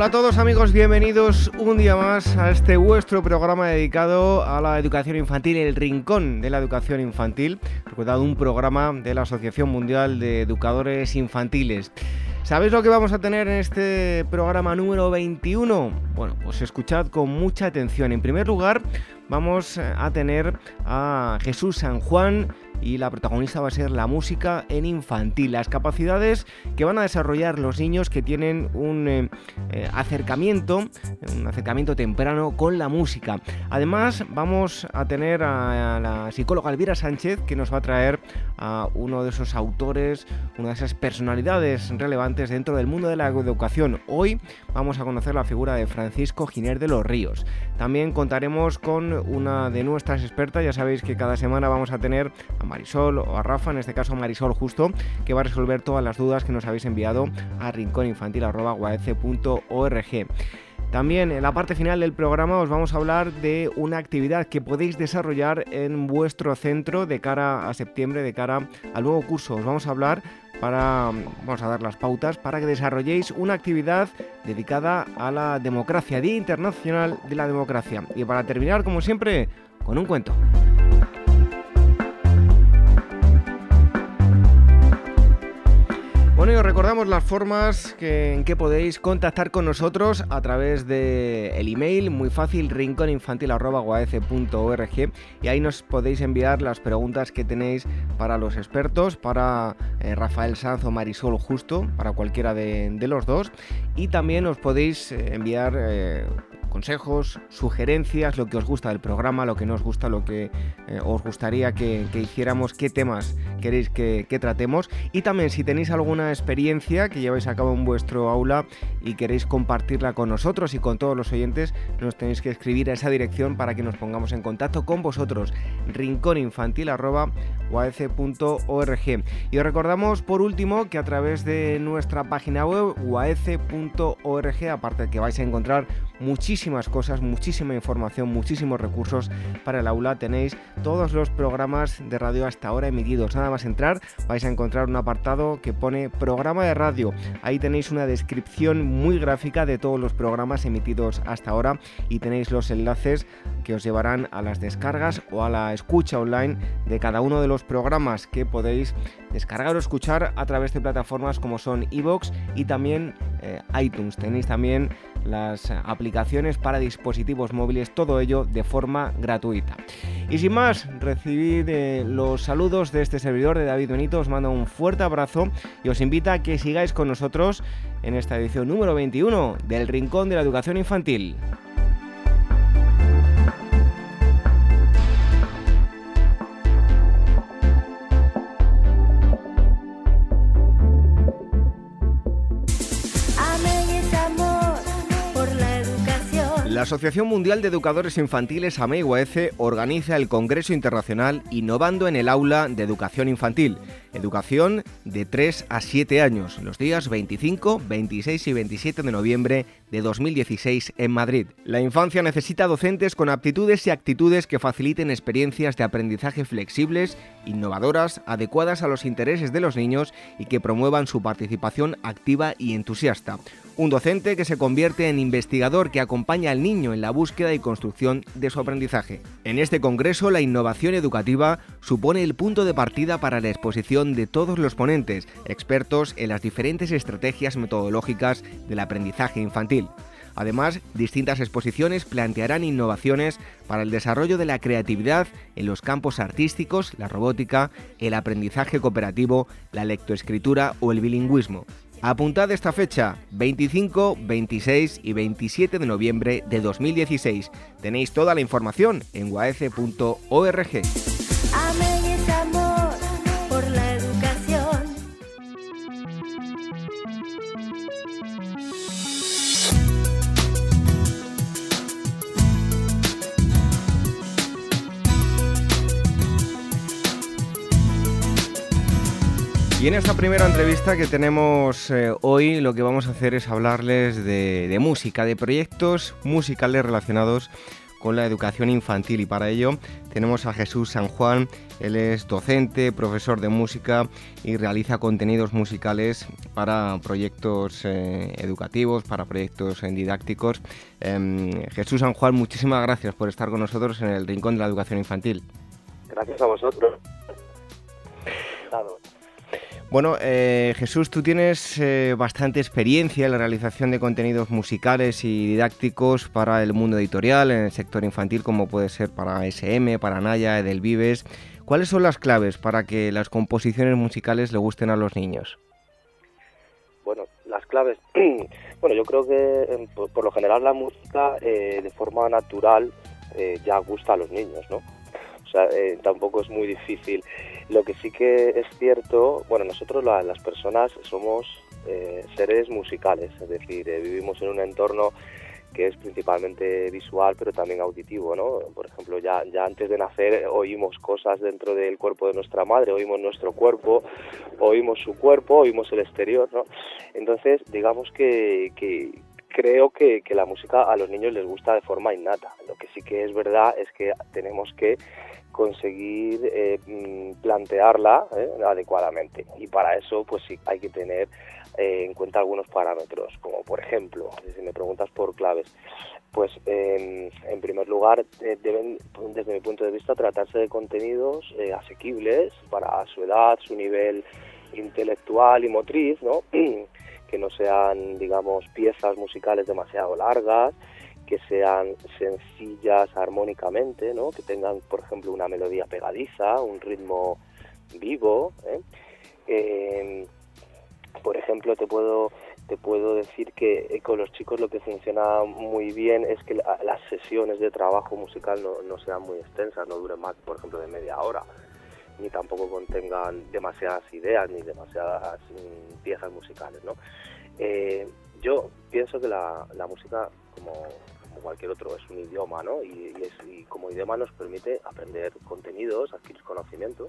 Hola a todos amigos, bienvenidos un día más a este vuestro programa dedicado a la educación infantil, el rincón de la educación infantil, recordado un programa de la Asociación Mundial de Educadores Infantiles. ¿Sabéis lo que vamos a tener en este programa número 21? Bueno, pues escuchad con mucha atención. En primer lugar, vamos a tener a Jesús San Juan, y la protagonista va a ser la música en infantil, las capacidades que van a desarrollar los niños que tienen un eh, eh, acercamiento, un acercamiento temprano con la música. Además, vamos a tener a, la psicóloga Elvira Sánchez que nos va a traer a uno de esos autores, una de esas personalidades relevantes dentro del mundo de la educación. Hoy vamos a conocer la figura de Francisco Giner de los Ríos. También contaremos con una de nuestras expertas, ya sabéis que cada semana vamos a tener Marisol o a Rafa, en este caso Marisol justo, que va a resolver todas las dudas que nos habéis enviado a rincóninfantil.org. También en la parte final del programa os vamos a hablar de una actividad que podéis desarrollar en vuestro centro de cara a septiembre, de cara al nuevo curso. Os vamos a hablar para, vamos a dar las pautas para que desarrolléis una actividad dedicada a la democracia, Día Internacional de la Democracia. Y para terminar, como siempre, con un cuento. Bueno, y os recordamos las formas en que podéis contactar con nosotros a través de el email, muy fácil, rincóninfantil.org y ahí nos podéis enviar las preguntas que tenéis para los expertos, para eh, Rafael Sanz o Marisol Justo, para cualquiera de, los dos, y también os podéis eh, enviar... Eh, consejos, sugerencias, lo que os gusta del programa, lo que no os gusta, lo que eh, os gustaría que, hiciéramos, qué temas queréis que, tratemos. Y también si tenéis alguna experiencia que lleváis a cabo en vuestro aula y queréis compartirla con nosotros y con todos los oyentes, nos tenéis que escribir a esa dirección para que nos pongamos en contacto con vosotros. rincóninfantil.org. Y os recordamos por último que a través de nuestra página web uaece.org, aparte de que vais a encontrar muchísimas cosas, muchísima información, muchísimos recursos para el aula. Tenéis todos los programas de radio hasta ahora emitidos. Nada más entrar vais a encontrar un apartado que pone programa de radio. Ahí tenéis una descripción muy gráfica de todos los programas emitidos hasta ahora y tenéis los enlaces que os llevarán a las descargas o a la escucha online de cada uno de los programas que podéis descargar o escuchar a través de plataformas como son iVoox y también eh, iTunes. Tenéis también las aplicaciones para dispositivos móviles, todo ello de forma gratuita. Y sin más, recibid eh, los saludos de este servidor de David Benito, os mando un fuerte abrazo y os invita a que sigáis con nosotros en esta edición número 21 del Rincón de la Educación Infantil. La Asociación Mundial de Educadores Infantiles AMEIUAECE organiza el Congreso Internacional Innovando en el Aula de Educación Infantil, educación de 3 a 7 años, los días 25, 26 y 27 de noviembre de 2016 en Madrid. La infancia necesita docentes con aptitudes y actitudes que faciliten experiencias de aprendizaje flexibles, innovadoras, adecuadas a los intereses de los niños y que promuevan su participación activa y entusiasta. Un docente que se convierte en investigador que acompaña al niño en la búsqueda y construcción de su aprendizaje. En este congreso, la innovación educativa supone el punto de partida para la exposición de todos los ponentes, expertos en las diferentes estrategias metodológicas del aprendizaje infantil. Además, distintas exposiciones plantearán innovaciones para el desarrollo de la creatividad en los campos artísticos, la robótica, el aprendizaje cooperativo, la lectoescritura o el bilingüismo. Apuntad esta fecha, 25, 26 y 27 de noviembre de 2016. Tenéis toda la información en waece.org. Y en esta primera entrevista que tenemos eh, hoy lo que vamos a hacer es hablarles de, música, de proyectos musicales relacionados con la educación infantil y para ello tenemos a Jesús San Juan, él es docente, profesor de música y realiza contenidos musicales para proyectos eh, educativos, para proyectos eh, didácticos. Em, Jesús San Juan, muchísimas gracias por estar con nosotros en el Rincón de la Educación Infantil. Gracias a vosotros. Bueno, eh, Jesús, tú tienes eh, bastante experiencia en la realización de contenidos musicales y didácticos para el mundo editorial, en el sector infantil, como puede ser para SM, para Naya, Edelvives. ¿Cuáles son las claves para que las composiciones musicales le gusten a los niños? Bueno, las claves. bueno, yo creo que por, lo general la música eh, de forma natural ya gusta a los niños, ¿no? O sea, tampoco es muy difícil lo que sí que es cierto, bueno, nosotros las personas somos eh, seres musicales, es decir, eh, vivimos en un entorno que es principalmente visual pero también auditivo, ¿no? Por ejemplo, ya, ya antes de nacer oímos cosas dentro del cuerpo de nuestra madre, oímos nuestro cuerpo, oímos su cuerpo, oímos el exterior, ¿no? Entonces, digamos que, que creo que, que la música a los niños les gusta de forma innata. Lo que sí que es verdad es que tenemos que conseguir eh, mm, plantearla eh, adecuadamente. Y para eso pues sí hay que tener eh, en cuenta algunos parámetros como por ejemplo si me preguntas por claves pues en primer lugar deben desde mi punto de vista tratarse de contenidos asequibles para su edad su nivel intelectual y motriz no que no sean digamos piezas musicales demasiado largas que sean sencillas armónicamente, ¿no? que tengan, por ejemplo, una melodía pegadiza, un ritmo vivo. ¿eh? Em, por ejemplo, te puedo te puedo decir que eh, con los chicos lo que funciona muy bien es que las sesiones de trabajo musical no, sean muy extensas, no duren más, por ejemplo, de media hora, ni tampoco contengan demasiadas ideas ni demasiadas mm, piezas musicales. ¿no? Eh, yo pienso que la, la música, como cualquier otro, es un idioma, ¿no? Y, como idioma nos permite aprender contenidos, adquirir conocimiento.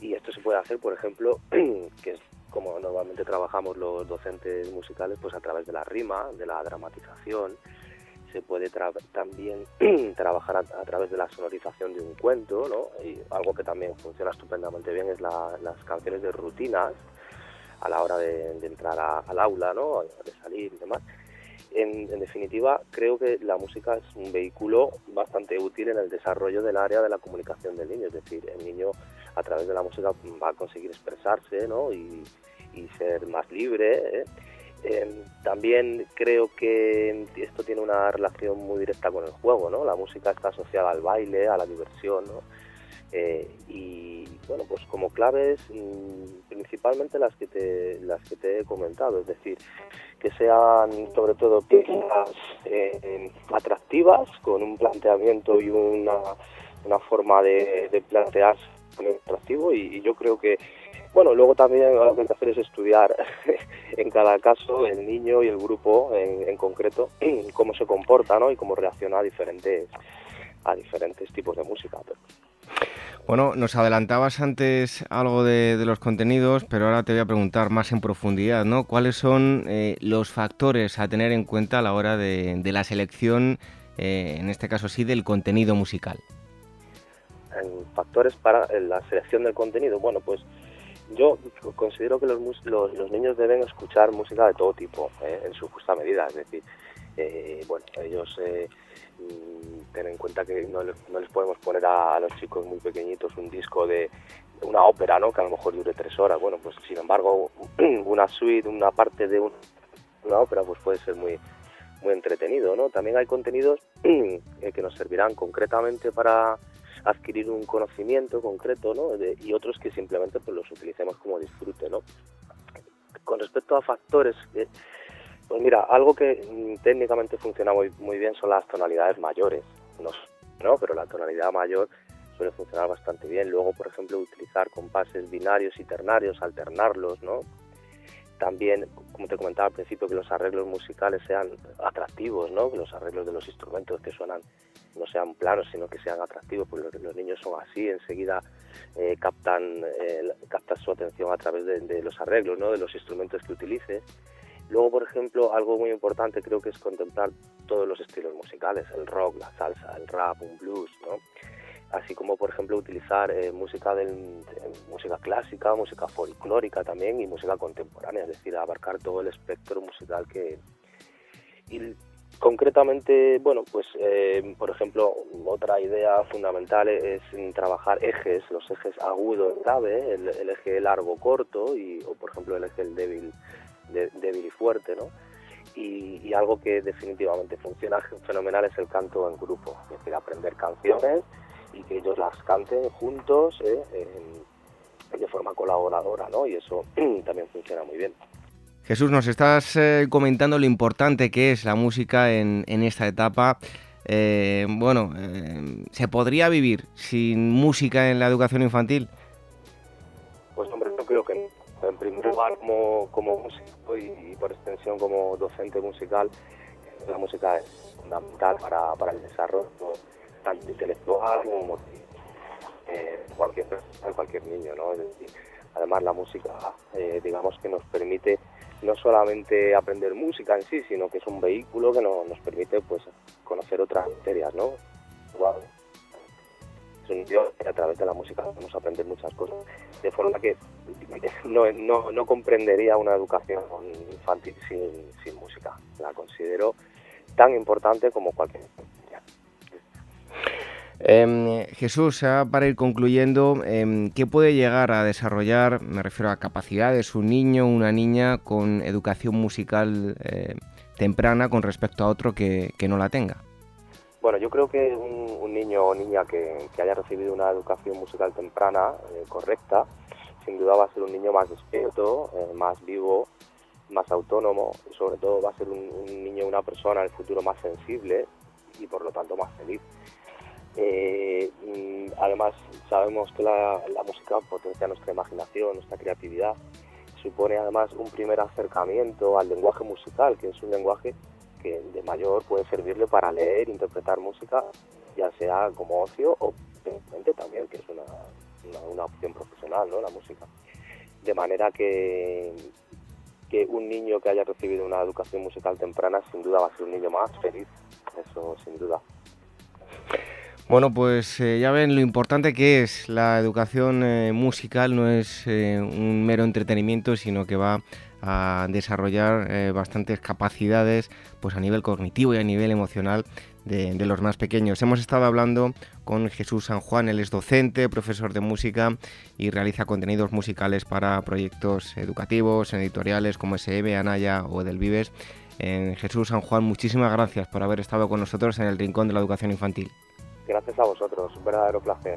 Y esto se puede hacer, por ejemplo, que es como normalmente trabajamos los docentes musicales, pues a través de la rima, de la dramatización. Se puede también trabajar a, través de la sonorización de un cuento, ¿no? Y algo que también funciona estupendamente bien es las canciones de rutinas a la hora de, entrar al aula, ¿no? De salir y demás en, definitiva, creo que la música es un vehículo bastante útil en el desarrollo del área de la comunicación del niño. Es decir, el niño a través de la música va a conseguir expresarse ¿no? y, ser más libre. ¿eh? Em, también creo que esto tiene una relación muy directa con el juego. ¿no? La música está asociada al baile, a la diversión. ¿no? Eh, y bueno, pues como claves, mm, principalmente las que te, las que te he comentado, es decir, que sean sobre todo piezas eh, atractivas, con un planteamiento y una, una forma de, de plantearse atractivo y, yo creo que bueno, luego también lo que hay que hacer es estudiar en cada caso el niño y el grupo en, en concreto cómo se comporta ¿no? y cómo reacciona a diferentes a diferentes tipos de música. Bueno, nos adelantabas antes algo de, los contenidos, pero ahora te voy a preguntar más en profundidad, ¿no? ¿Cuáles son eh, los factores a tener en cuenta a la hora de, la selección, eh, en este caso sí, del contenido musical? factores para la selección del contenido, bueno, pues yo considero que los, los, niños deben escuchar música de todo tipo, ¿eh? en su justa medida, es decir, bueno, ellos Mm, ten en cuenta que no, no les podemos poner a, los chicos muy pequeñitos un disco de una ópera, ¿no? Que a lo mejor dure tres horas. Bueno, pues sin embargo, una suite, una parte de una ópera, pues puede ser muy muy entretenido, ¿no? También hay contenidos eh, que nos servirán concretamente para adquirir un conocimiento concreto, ¿no? y otros que simplemente pues los utilicemos como disfrute, ¿no? Con respecto a factores que pues mira, algo que mm, técnicamente funciona muy, muy bien son las tonalidades mayores. No, no, pero la tonalidad mayor suele funcionar bastante bien. Luego, por ejemplo, utilizar compases binarios y ternarios, alternarlos, ¿no? También, como te comentaba al principio, que los arreglos musicales sean atractivos, ¿no? Que los arreglos de los instrumentos que suenan no sean planos, sino que sean atractivos, porque los, niños son así, enseguida eh, captan, eh, su atención a través de, los arreglos, ¿no? de los instrumentos que utilice. Luego, por ejemplo, algo muy importante creo que es contemplar todos los estilos musicales, el rock, la salsa, el rap, un blues, ¿no? así como por ejemplo utilizar eh, música del, música clásica, música folclórica también y música contemporánea, es decir, abarcar todo el espectro musical que y concretamente, bueno, pues eh, por ejemplo otra idea fundamental es trabajar ejes, los ejes agudo grave, el, eje largo corto y o por ejemplo el eje débil débil y fuerte, ¿no? Y, y, algo que definitivamente funciona fenomenal es el canto en grupo, es decir, aprender canciones y que ellos las canten juntos ¿eh? de forma colaboradora, ¿no? Y eso también funciona muy bien. Jesús, nos estás eh, comentando lo importante que es la música en, en esta etapa. Eh, bueno, ¿se podría vivir sin música en la educación infantil? Pues hombre, yo creo que En primer lugar, como, como músico y, por extensión como docente musical, la música es fundamental para, para el desarrollo tanto intelectual como eh, cualquier cualquier niño, ¿no? además la música, eh, digamos que nos permite no solamente aprender música en sí, sino que es un vehículo que nos permite pues conocer otras materias, ¿no? Es que a través de la música podemos aprender muchas cosas, de forma que no, no, no comprendería una educación infantil sin, música. La considero tan importante como cualquier Em, Jesús, para ir concluyendo, em, ¿qué puede llegar a desarrollar, me refiero a capacidades, un niño o una niña con educación musical eh, temprana con respecto a otro que, no la tenga? Bueno, yo creo que un, niño o niña que, haya recibido una educación musical temprana eh, correcta, sin duda va a ser un niño más despierto, eh, más vivo, más autónomo, y sobre todo va a ser un, un niño, una persona en el futuro más sensible y por lo tanto más feliz. Eh, además, sabemos que la, música potencia nuestra imaginación, nuestra creatividad. Supone además un primer acercamiento al lenguaje musical, que es un lenguaje que de mayor puede servirle para leer, interpretar música, ya sea como ocio o también, que es una, una, opción profesional, ¿no? La música. De manera que, que un niño que haya recibido una educación musical temprana sin duda va a ser un niño más feliz, eso sin duda. Bueno, pues eh, ya ven lo importante que es la educación eh, musical, no es eh, un mero entretenimiento, sino que va a desarrollar bastantes capacidades pues a nivel cognitivo y a nivel emocional de, los más pequeños. Hemos estado hablando con Jesús San Juan, él es docente, profesor de música y realiza contenidos musicales para proyectos educativos, editoriales como SM, Anaya o Edelvives. Jesús San Juan, muchísimas gracias por haber estado con nosotros en el Rincón de la Educación Infantil. Gracias a vosotros, un verdadero placer.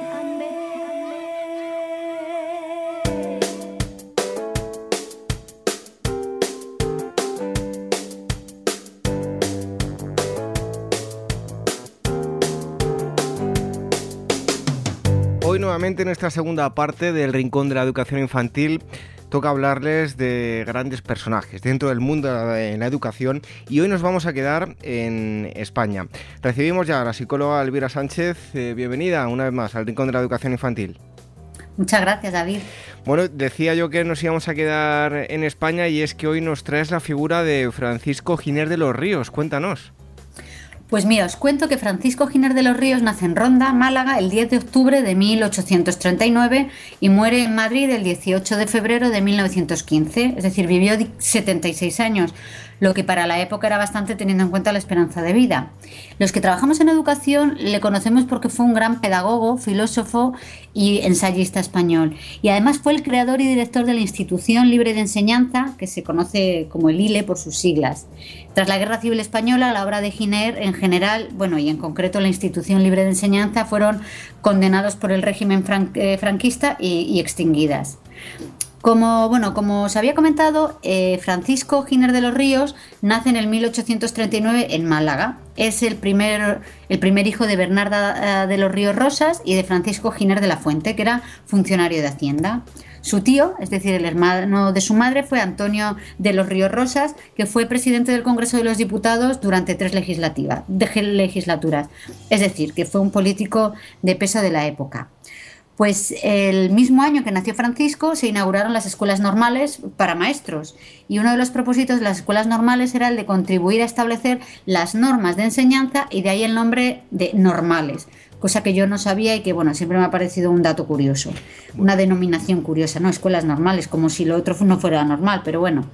nuevamente en esta segunda parte del Rincón de la Educación Infantil toca hablarles de grandes personajes dentro del mundo de la educación y hoy nos vamos a quedar en España. Recibimos ya a la psicóloga Elvira Sánchez. Eh, bienvenida una vez más al Rincón de la Educación Infantil. Muchas gracias, David. Bueno, decía yo que nos íbamos a quedar en España y es que hoy nos traes la figura de Francisco Giner de los Ríos. Cuéntanos. Pues mira, os cuento que Francisco Giner de los Ríos nace en Ronda, Málaga, el 10 de octubre de 1839 y muere en Madrid el 18 de febrero de 1915, es decir, vivió 76 años lo que para la época era bastante teniendo en cuenta la esperanza de vida. Los que trabajamos en educación le conocemos porque fue un gran pedagogo, filósofo y ensayista español. Y además fue el creador y director de la Institución Libre de Enseñanza, que se conoce como el ILE por sus siglas. Tras la Guerra Civil Española, la obra de Giner en general, bueno, y en concreto la Institución Libre de Enseñanza, fueron condenados por el régimen eh, franquista y, extinguidas. Como, bueno, como os había comentado, eh, Francisco Giner de los Ríos nace en el 1839 en Málaga. Es el primer, el primer hijo de Bernarda eh, de los Ríos Rosas y de Francisco Giner de la Fuente, que era funcionario de Hacienda. Su tío, es decir, el hermano de su madre, fue Antonio de los Ríos Rosas, que fue presidente del Congreso de los Diputados durante tres legislaturas. Es decir, que fue un político de peso de la época. Pues el mismo año que nació Francisco se inauguraron las escuelas normales para maestros y uno de los propósitos de las escuelas normales era el de contribuir a establecer las normas de enseñanza y de ahí el nombre de normales, cosa que yo no sabía y que bueno, siempre me ha parecido un dato curioso, una denominación curiosa, ¿no? Escuelas normales, como si lo otro no fuera normal, pero bueno.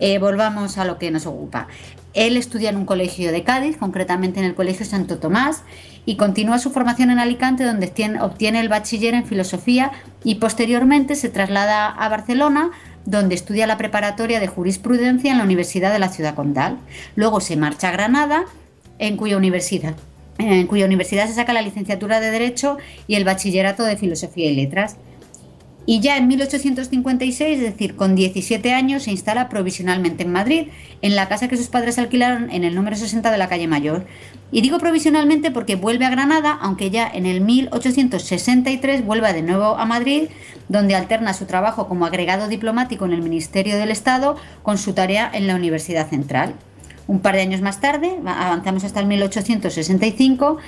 Eh, volvamos a lo que nos ocupa. Él estudia en un colegio de Cádiz, concretamente en el Colegio Santo Tomás, y continúa su formación en Alicante, donde obtiene el bachiller en filosofía y posteriormente se traslada a Barcelona, donde estudia la preparatoria de jurisprudencia en la Universidad de la Ciudad Condal. Luego se marcha a Granada, en cuya universidad, en cuya universidad se saca la licenciatura de Derecho y el bachillerato de Filosofía y Letras. Y ya en 1856, es decir, con 17 años, se instala provisionalmente en Madrid, en la casa que sus padres alquilaron en el número 60 de la calle Mayor. Y digo provisionalmente porque vuelve a Granada, aunque ya en el 1863 vuelve de nuevo a Madrid, donde alterna su trabajo como agregado diplomático en el Ministerio del Estado con su tarea en la Universidad Central. Un par de años más tarde, avanzamos hasta el 1865,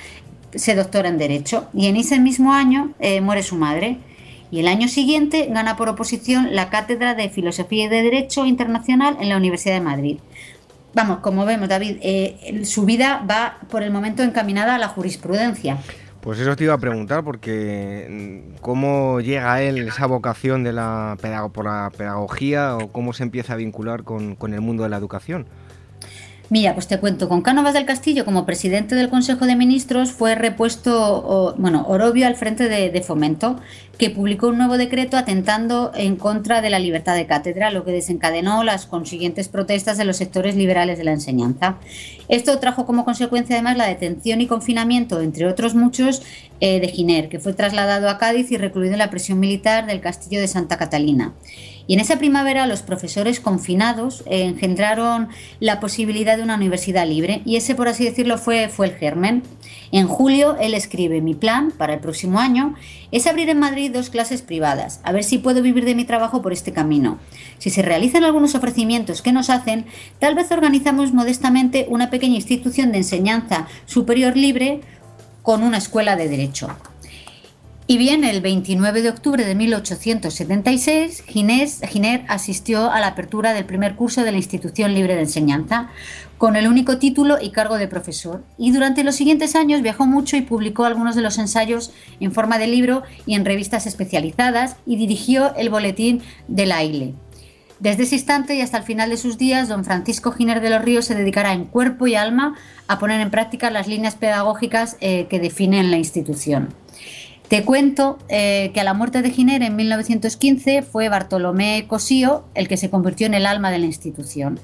se doctora en Derecho y en ese mismo año eh, muere su madre y el año siguiente gana por oposición la cátedra de Filosofía y de Derecho Internacional en la Universidad de Madrid. Vamos, como vemos, David, eh, su vida va por el momento encaminada a la jurisprudencia. Pues eso te iba a preguntar, porque mm, ¿cómo llega a él esa vocación de la por la pedagogía o cómo se empieza a vincular con, con el mundo de la educación? Mira, pues te cuento, con Cánovas del Castillo como presidente del Consejo de Ministros fue repuesto, bueno, Orobio al frente de, Fomento, que publicó un nuevo decreto atentando en contra de la libertad de cátedra, lo que desencadenó las consiguientes protestas de los sectores liberales de la enseñanza. Esto trajo como consecuencia además la detención y confinamiento, entre otros muchos, eh, de Giner, que fue trasladado a Cádiz y recluido en la prisión militar del Castillo de Santa Catalina. Y en esa primavera los profesores confinados eh, engendraron la posibilidad de una universidad libre y ese, por así decirlo, fue, fue el germen. En julio él escribe, mi plan para el próximo año es abrir en Madrid dos clases privadas, a ver si puedo vivir de mi trabajo por este camino. Si se realizan algunos ofrecimientos que nos hacen, tal vez organizamos modestamente una pequeña institución de enseñanza superior libre con una escuela de derecho. Y bien, el 29 de octubre de 1876, Ginés, Giner asistió a la apertura del primer curso de la Institución Libre de Enseñanza, con el único título y cargo de profesor. Y durante los siguientes años viajó mucho y publicó algunos de los ensayos en forma de libro y en revistas especializadas y dirigió el boletín de la ILE. Desde ese instante y hasta el final de sus días, don Francisco Giner de los Ríos se dedicará en cuerpo y alma a poner en práctica las líneas pedagógicas eh, que definen la institución. Te cuento eh, que a la muerte de Giner en 1915 fue Bartolomé Cosío el que se convirtió en el alma de la institución.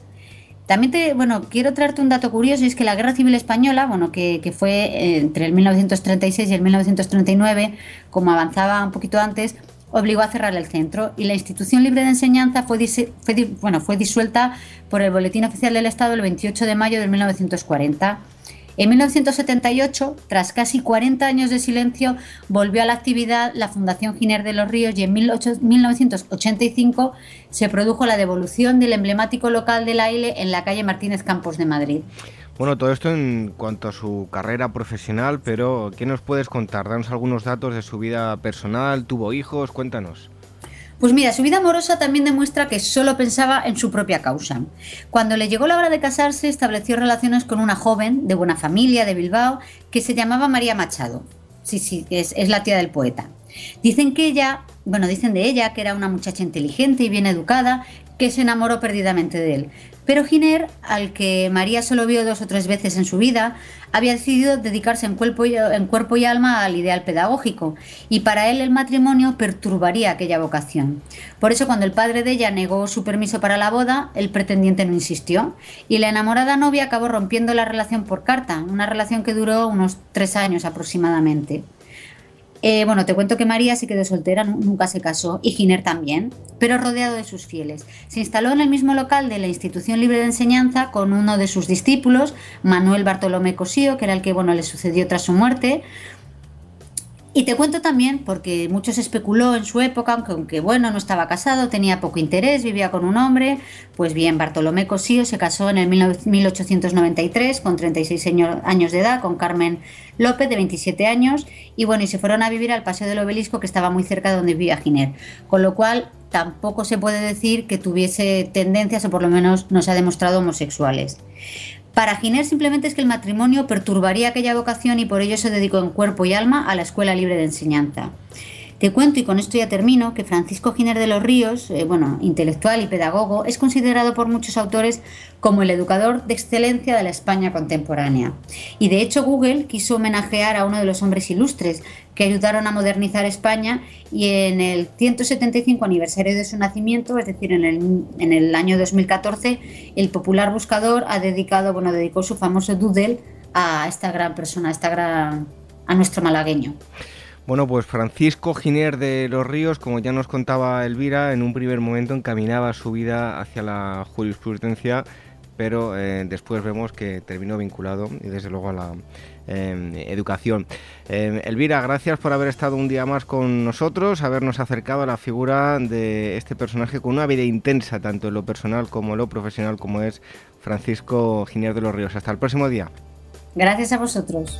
También bueno, quiero traerte un dato curioso, y es que la Guerra Civil Española, bueno, que, que fue eh, entre el 1936 y el 1939, como avanzaba un poquito antes, obligó a cerrar el centro y la institución libre de enseñanza fue, fue, bueno, fue disuelta por el Boletín Oficial del Estado el 28 de mayo de 1940 en 1978, tras casi 40 años de silencio, volvió a la actividad la Fundación Giner de los Ríos y en 1985 se produjo la devolución del emblemático local de la ILE en la calle Martínez Campos de Madrid. Bueno, todo esto en cuanto a su carrera profesional, pero ¿qué nos puedes contar? Danos algunos datos de su vida personal, tuvo hijos, cuéntanos. Pues mira, su vida amorosa también demuestra que solo pensaba en su propia causa. Cuando le llegó la hora de casarse, estableció relaciones con una joven de buena familia de Bilbao que se llamaba María Machado. Sí, sí, es, la tía del poeta. Dicen que ella, bueno, dicen de ella que era una muchacha inteligente y bien educada, que se enamoró perdidamente de él. Pero Giner, al que María solo vio dos o tres veces en su vida, había decidido dedicarse en cuerpo, y, alma al ideal pedagógico, y para él el matrimonio perturbaría aquella vocación. Por eso cuando el padre de ella negó su permiso para la boda, el pretendiente no insistió, y la enamorada novia acabó rompiendo la relación por carta, una relación que duró unos tres años aproximadamente. Eh, bueno, te cuento que María se quedó soltera, nunca se casó, y Giner también, pero rodeado de sus fieles. Se instaló en el mismo local de la Institución Libre de Enseñanza con uno de sus discípulos, Manuel Bartolomé Cosío, que era el que bueno, le sucedió tras su muerte, y te cuento también, porque muchos especuló en su época, aunque, bueno, no estaba casado, tenía poco interés, vivía con un hombre, pues bien, Bartolomé Cosío se casó en el 1893 con 36 años de edad con Carmen López de 27 años y bueno, y se fueron a vivir al Paseo del Obelisco que estaba muy cerca de donde vivía Giner, con lo cual tampoco se puede decir que tuviese tendencias o por lo menos no se ha demostrado homosexuales. Para Giner simplemente es que el matrimonio perturbaría aquella vocación y por ello se dedicó en cuerpo y alma a la Escuela Libre de Enseñanza. Te cuento, y con esto ya termino, que Francisco Giner de los Ríos, eh, bueno, intelectual y pedagogo, es considerado por muchos autores como el educador de excelencia de la España contemporánea. Y de hecho Google quiso homenajear a uno de los hombres ilustres que ayudaron a modernizar España y en el 175 aniversario de su nacimiento, es decir, en el, en el año 2014, el popular buscador ha dedicado, bueno, dedicó su famoso doodle a esta gran persona, a esta gran, a nuestro malagueño. Bueno, pues Francisco Giner de los Ríos, como ya nos contaba Elvira, en un primer momento encaminaba su vida hacia la jurisprudencia, pero eh, después vemos que terminó vinculado y desde luego a la em, educación. Em, Elvira, gracias por haber estado un día más con nosotros, habernos acercado a la figura de este personaje con una vida intensa, tanto en lo personal como en lo profesional, como es Francisco Giner de los Ríos. Hasta el próximo día. Gracias a vosotros.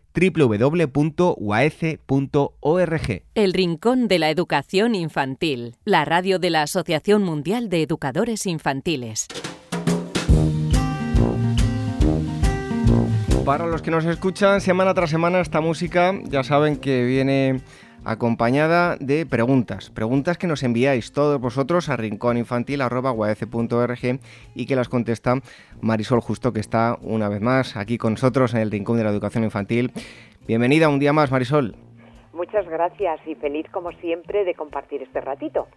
www.uaece.org. El Rincón de la Educación Infantil, la radio de la Asociación Mundial de Educadores Infantiles. Para los que nos escuchan semana tras semana esta música, ya saben que viene acompañada de preguntas, preguntas que nos enviáis todos vosotros a rincóninfantil.org y que las contesta Marisol Justo, que está una vez más aquí con nosotros en el Rincón de la Educación Infantil. Bienvenida un día más, Marisol. Muchas gracias y feliz como siempre de compartir este ratito.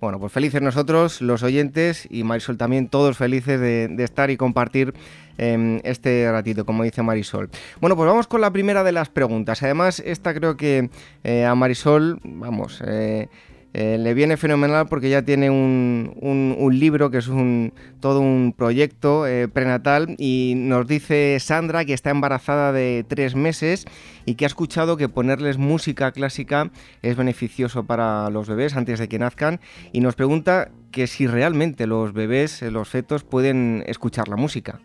Bueno, pues felices nosotros, los oyentes y Marisol también, todos felices de, estar y compartir em, este ratito, como dice Marisol. Bueno, pues vamos con la primera de las preguntas. Además, esta creo que eh, a Marisol, vamos, eh, eh, le viene fenomenal porque ya tiene un, un, libro que es un, todo un proyecto eh, prenatal y nos dice Sandra que está embarazada de tres meses y que ha escuchado que ponerles música clásica es beneficioso para los bebés antes de que nazcan y nos pregunta que si realmente los bebés, eh, los fetos, pueden escuchar la música.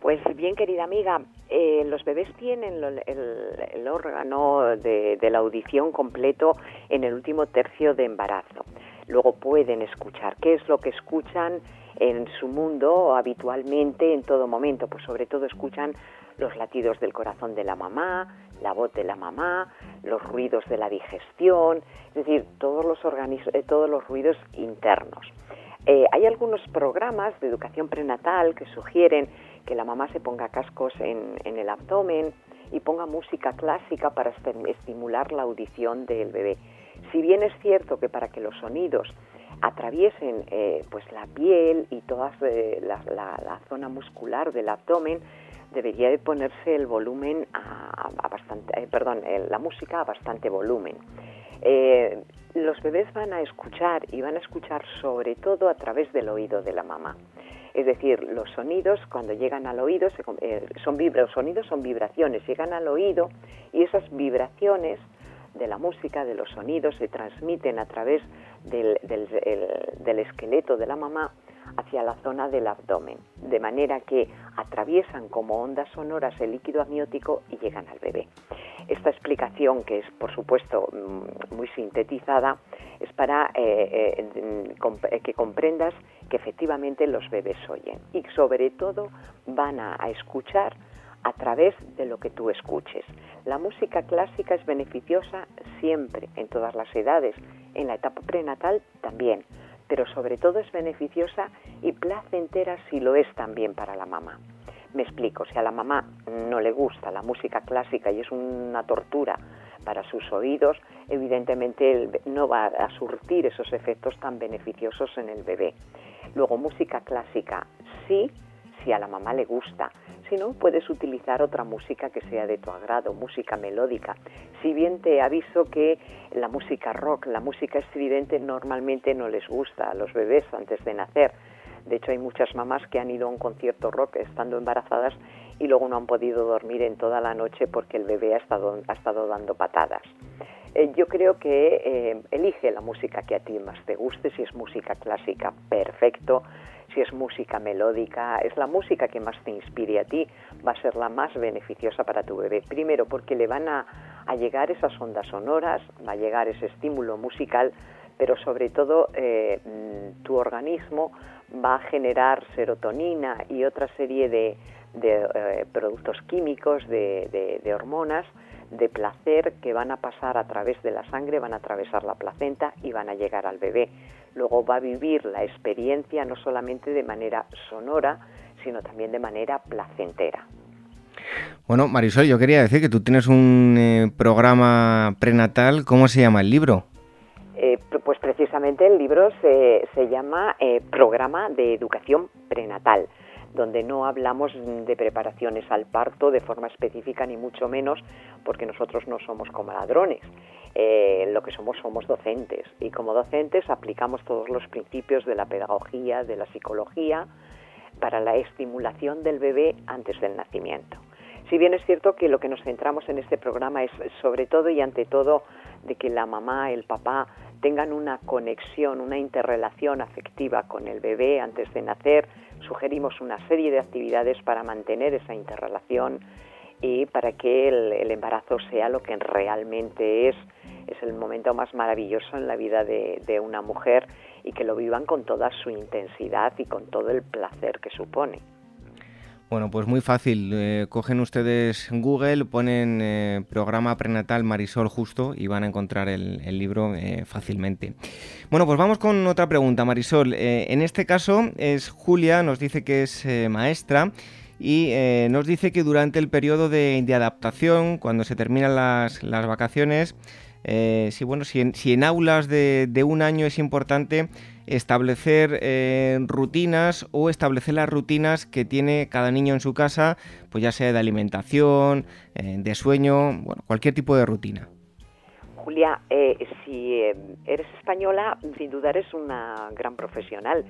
Pues bien, querida amiga, eh, los bebés tienen el, órgano de, la audición completo en el último tercio de embarazo. Luego pueden escuchar. ¿Qué es lo que escuchan en su mundo habitualmente en todo momento? Pues sobre todo escuchan los latidos del corazón de la mamá, la voz de la mamá, los ruidos de la digestión, es decir, todos los, eh, todos los ruidos internos. Eh, hay algunos programas de educación prenatal que sugieren que la mamá se ponga cascos en, el abdomen y ponga música clásica para estimular la audición del bebé. Si bien es cierto que para que los sonidos atraviesen eh, pues la piel y toda la, zona muscular del abdomen, debería de ponerse el volumen a, bastante, perdón, la música a bastante volumen. los bebés van a escuchar y van a escuchar sobre todo a través del oído de la mamá. Es decir, los sonidos cuando llegan al oído, eh, son los sonidos son vibraciones, llegan al oído y esas vibraciones de la música, de los sonidos, se transmiten a través del, esqueleto de la mamá hacia la zona del abdomen, de manera que atraviesan como ondas sonoras el líquido amniótico y llegan al bebé. Esta explicación, que es por supuesto mm, muy sintetizada, es para eh, eh, que comprendas que efectivamente los bebés oyen y sobre todo van a, escuchar a través de lo que tú escuches. La música clásica es beneficiosa siempre, en todas las edades, en la etapa prenatal también, pero sobre todo es beneficiosa y placentera si lo es también para la mamá. Me explico, si a la mamá no le gusta la música clásica y es una tortura para sus oídos, evidentemente no va a surtir esos efectos tan beneficiosos en el bebé. Luego, música clásica, sí, si a la mamá le gusta. Si no, puedes utilizar otra música que sea de tu agrado, música melódica. Si bien te aviso que la música rock, la música estridente normalmente no les gusta a los bebés antes de nacer. De hecho, hay muchas mamás que han ido a un concierto rock estando embarazadas y luego no han podido dormir en toda la noche porque el bebé ha estado, ha estado dando patadas. Eh, yo creo que eh, elige la música que a ti más te guste, si es música clásica, perfecto, si es música melódica, es la música que más te inspire a ti, va a ser la más beneficiosa para tu bebé. Primero porque le van a, llegar esas ondas sonoras, va a llegar ese estímulo musical, pero sobre todo eh, mm, tu organismo va a generar serotonina y otra serie de, de productos químicos, de, de hormonas, de placer que van a pasar a través de la sangre, van a atravesar la placenta y van a llegar al bebé. Luego va a vivir la experiencia no solamente de manera sonora, sino también de manera placentera. Bueno, Marisol, yo quería decir que tú tienes un eh, programa prenatal. ¿Cómo se llama el libro? Eh, pues precisamente el libro se, se llama eh, Programa de Educación Prenatal donde no hablamos de preparaciones al parto de forma específica, ni mucho menos, porque nosotros no somos como ladrones. Eh, lo que somos somos docentes y como docentes aplicamos todos los principios de la pedagogía, de la psicología, para la estimulación del bebé antes del nacimiento. Si bien es cierto que lo que nos centramos en este programa es sobre todo y ante todo de que la mamá, el papá tengan una conexión, una interrelación afectiva con el bebé antes de nacer, sugerimos una serie de actividades para mantener esa interrelación y para que el, embarazo sea lo que realmente es. Es el momento más maravilloso en la vida de, de una mujer y que lo vivan con toda su intensidad y con todo el placer que supone. Bueno, pues muy fácil. Eh, cogen ustedes Google, ponen eh, programa prenatal Marisol justo y van a encontrar el, libro eh, fácilmente. Bueno, pues vamos con otra pregunta, Marisol. en este caso es Julia, nos dice que es maestra y nos dice que durante el periodo de, adaptación, cuando se terminan las, vacaciones, si, bueno, si en, aulas de, de un año es importante establecer eh, rutinas o establecer las rutinas que tiene cada niño en su casa, pues ya sea de alimentación, eh, de sueño, bueno, cualquier tipo de rutina. Julia, eh, si eres española, sin duda eres una gran profesional,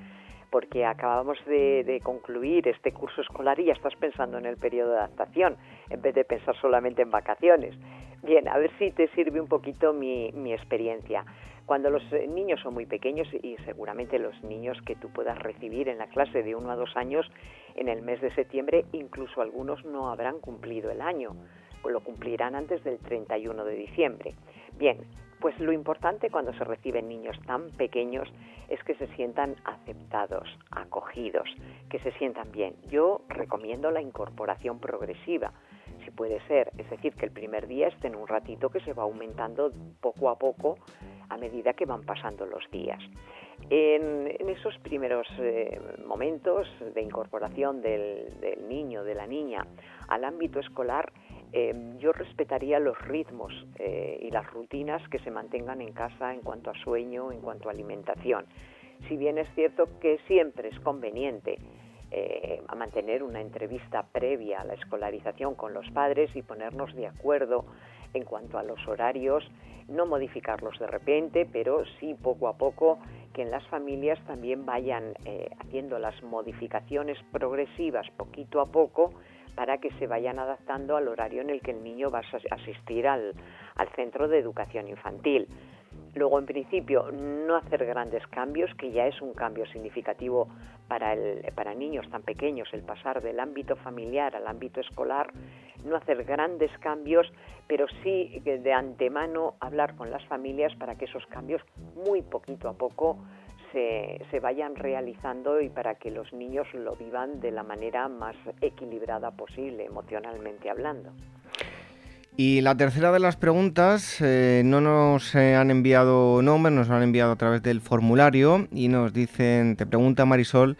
porque acabamos de, concluir este curso escolar y ya estás pensando en el periodo de adaptación, en vez de pensar solamente en vacaciones. Bien, a ver si te sirve un poquito mi, experiencia. Cuando los eh, niños son muy pequeños y seguramente los niños que tú puedas recibir en la clase de uno a dos años, en el mes de septiembre incluso algunos no habrán cumplido el año, lo cumplirán antes del 31 de diciembre. Bien, pues lo importante cuando se reciben niños tan pequeños es que se sientan aceptados, acogidos, que se sientan bien. Yo recomiendo la incorporación progresiva, si puede ser, es decir, que el primer día estén un ratito que se va aumentando poco a poco a medida que van pasando los días. En, esos primeros eh, momentos de incorporación del, niño, de la niña al ámbito escolar, eh, yo respetaría los ritmos eh, y las rutinas que se mantengan en casa en cuanto a sueño, en cuanto a alimentación. Si bien es cierto que siempre es conveniente eh, mantener una entrevista previa a la escolarización con los padres y ponernos de acuerdo en cuanto a los horarios, no modificarlos de repente, pero sí poco a poco que en las familias también vayan eh, haciendo las modificaciones progresivas poquito a poco para que se vayan adaptando al horario en el que el niño va a asistir al, al centro de educación infantil. Luego, en principio, no hacer grandes cambios, que ya es un cambio significativo para, el, para niños tan pequeños, el pasar del ámbito familiar al ámbito escolar, no hacer grandes cambios, pero sí de antemano hablar con las familias para que esos cambios, muy poquito a poco, se, vayan realizando y para que los niños lo vivan de la manera más equilibrada posible, emocionalmente hablando. Y la tercera de las preguntas, eh, no nos han enviado nombres, nos han enviado a través del formulario y nos dicen, te pregunta Marisol,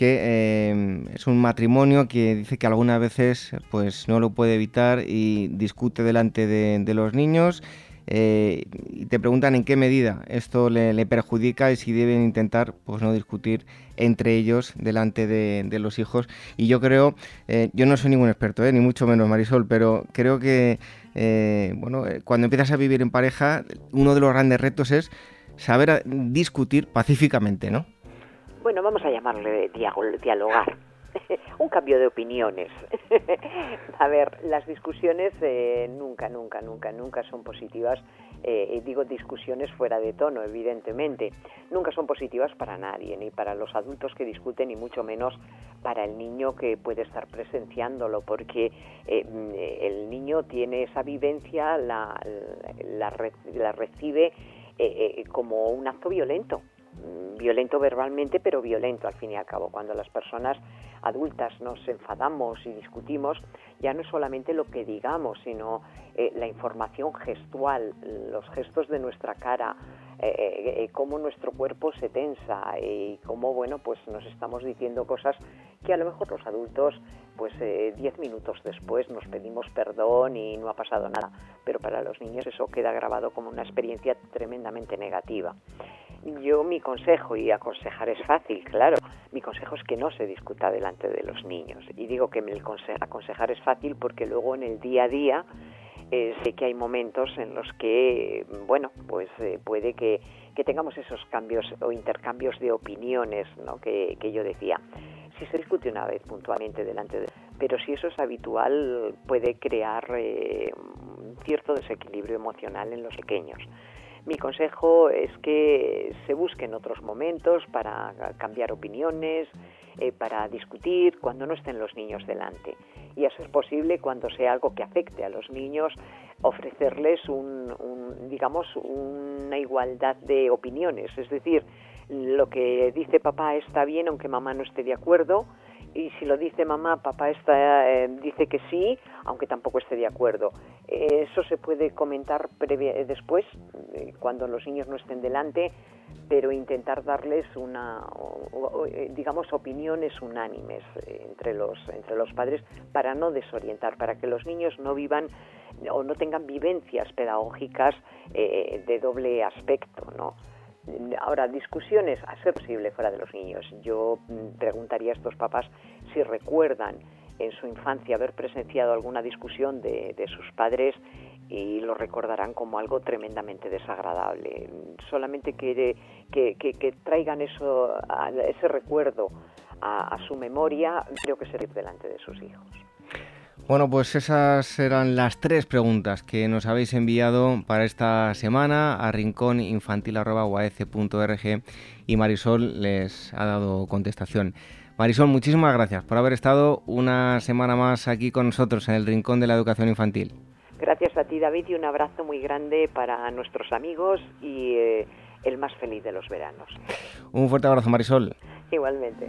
que eh, es un matrimonio que dice que algunas veces pues no lo puede evitar y discute delante de, los niños eh, y te preguntan en qué medida esto le, perjudica y si deben intentar pues no discutir entre ellos delante de, los hijos y yo creo yo no soy ningún experto ni mucho menos Marisol pero creo que eh, bueno, eh, cuando empiezas a vivir en pareja, uno de los grandes retos es saber discutir pacíficamente, ¿no? Bueno, vamos a llamarle dialogar. un cambio de opiniones. a ver, las discusiones eh, nunca, nunca, nunca, nunca son positivas. Eh, digo discusiones fuera de tono, evidentemente. Nunca son positivas para nadie, ni para los adultos que discuten, ni mucho menos para el niño que puede estar presenciándolo, porque eh, el niño tiene esa vivencia, la, la, la recibe como un acto violento violento verbalmente, pero violento al fin y al cabo. Cuando las personas adultas nos enfadamos y discutimos, ya no es solamente lo que digamos, sino eh, la información gestual, los gestos de nuestra cara, eh, eh, cómo nuestro cuerpo se tensa y cómo, bueno, pues nos estamos diciendo cosas que a lo mejor los adultos, pues diez minutos después nos pedimos perdón y no ha pasado nada, pero para los niños eso queda grabado como una experiencia tremendamente negativa. Yo mi consejo, y aconsejar es fácil, claro, mi consejo es que no se discuta delante de los niños. Y digo que el aconsejar es fácil porque luego en el día a día eh, sé que hay momentos en los que, bueno, pues eh, puede que, tengamos esos cambios o intercambios de opiniones, ¿no? Que, yo decía. Si se discute una vez puntualmente delante de... Pero si eso es habitual, puede crear eh, un cierto desequilibrio emocional en los pequeños. Mi consejo es que se busquen otros momentos para cambiar opiniones, eh, para discutir cuando no estén los niños delante. Y eso es posible cuando sea algo que afecte a los niños, ofrecerles un, digamos, una igualdad de opiniones. Es decir, lo que dice papá está bien aunque mamá no esté de acuerdo, y si lo dice mamá, papá está, eh, dice que sí, aunque tampoco esté de acuerdo. eso se puede comentar eh, después, eh, cuando los niños no estén delante, pero intentar darles una, digamos, opiniones unánimes entre los, entre los padres para no desorientar, para que los niños no vivan o no tengan vivencias pedagógicas de doble aspecto, ¿no? Ahora, discusiones a ser posible fuera de los niños. Yo mm, preguntaría a estos papás si recuerdan en su infancia haber presenciado alguna discusión de, sus padres y lo recordarán como algo tremendamente desagradable. Solamente que, que, traigan eso, ese recuerdo a, su memoria, creo que sería delante de sus hijos. Bueno, pues esas eran las tres preguntas que nos habéis enviado para esta semana a rincóninfantil.org y Marisol les ha dado contestación. Marisol, muchísimas gracias por haber estado una semana más aquí con nosotros en el Rincón de la Educación Infantil. Gracias a ti, David, y un abrazo muy grande para nuestros amigos y eh, el más feliz de los veranos. Un fuerte abrazo, Marisol. Igualmente.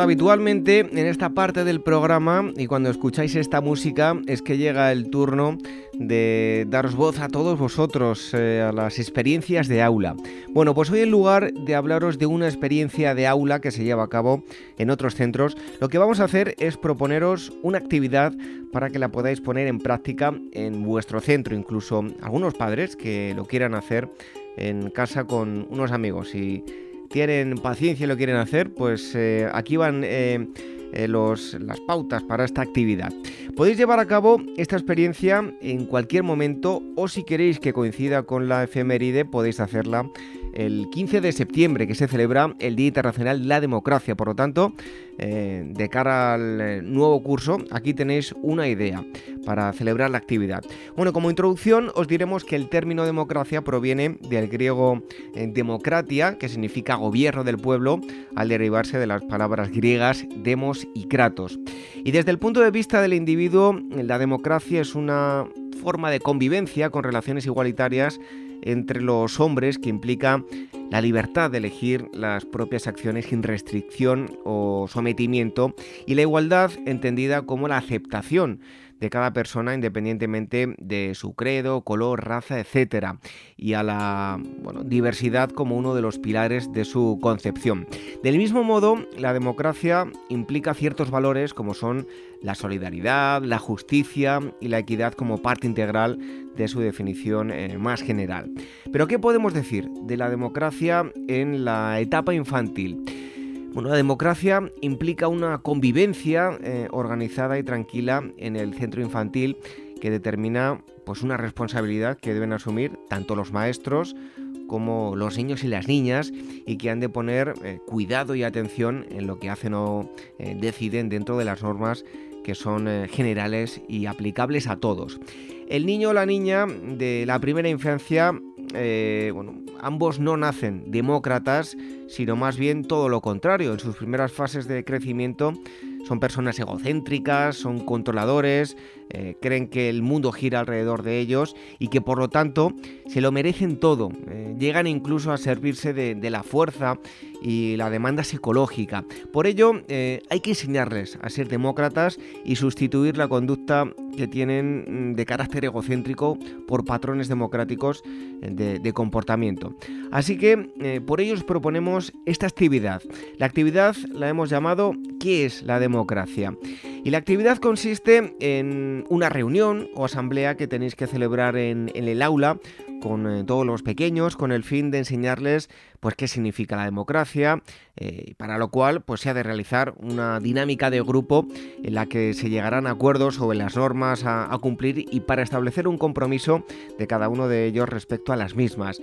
Habitualmente en esta parte del programa y cuando escucháis esta música es que llega el turno de daros voz a todos vosotros, eh, a las experiencias de aula. Bueno, pues hoy en lugar de hablaros de una experiencia de aula que se lleva a cabo en otros centros, lo que vamos a hacer es proponeros una actividad para que la podáis poner en práctica en vuestro centro, incluso algunos padres que lo quieran hacer en casa con unos amigos y tienen paciencia y lo quieren hacer, pues eh, aquí van eh, eh, las pautas para esta actividad. Podéis llevar a cabo esta experiencia en cualquier momento o si queréis que coincida con la efeméride podéis hacerla el 15 de septiembre, que se celebra el Día Internacional de la Democracia. Por lo tanto, eh, de cara al eh, nuevo curso, aquí tenéis una idea para celebrar la actividad. Bueno, como introducción os diremos que el término democracia proviene del griego eh, democratia, que significa gobierno del pueblo, al derivarse de las palabras griegas demos y kratos. Y desde el punto de vista del individuo, la democracia es una forma de convivencia con relaciones igualitarias entre los hombres que implica la libertad de elegir las propias acciones sin restricción o sometimiento y la igualdad entendida como la aceptación de cada persona independientemente de su credo, color, raza, etc. y a la diversidad como uno de los pilares de su concepción. Del mismo modo, la democracia implica ciertos valores como son la solidaridad, la justicia y la equidad como parte integral de su definición eh, más general. Pero ¿qué podemos decir de la democracia en la etapa infantil? Bueno, la democracia implica una convivencia eh, organizada y tranquila en el centro infantil que determina pues una responsabilidad que deben asumir tanto los maestros como los niños y las niñas y que han de poner eh, cuidado y atención en lo que hacen o deciden dentro de las normas que son generales y aplicables a todos. El niño o la niña de la primera infancia eh, bueno, ambos no nacen demócratas, sino más bien todo lo contrario. En sus primeras fases de crecimiento son personas egocéntricas, son controladores, eh, creen que el mundo gira alrededor de ellos y que por lo tanto se lo merecen todo. Eh, llegan incluso a servirse de, la fuerza y la demanda psicológica. Por ello hay que enseñarles a ser demócratas y sustituir la conducta que tienen mm, de carácter egocéntrico por patrones democráticos de, comportamiento. Así que eh, por ello os proponemos esta actividad. La actividad la hemos llamado ¿Qué es la democracia? Y la actividad consiste en una reunión o asamblea que tenéis que celebrar en, el aula con eh, todos los pequeños con el fin de enseñarles pues qué significa la democracia eh, para lo cual pues se ha de realizar una dinámica de grupo en la que se llegarán a acuerdos sobre las normas a cumplir y para establecer un compromiso de cada uno de ellos respecto a las mismas.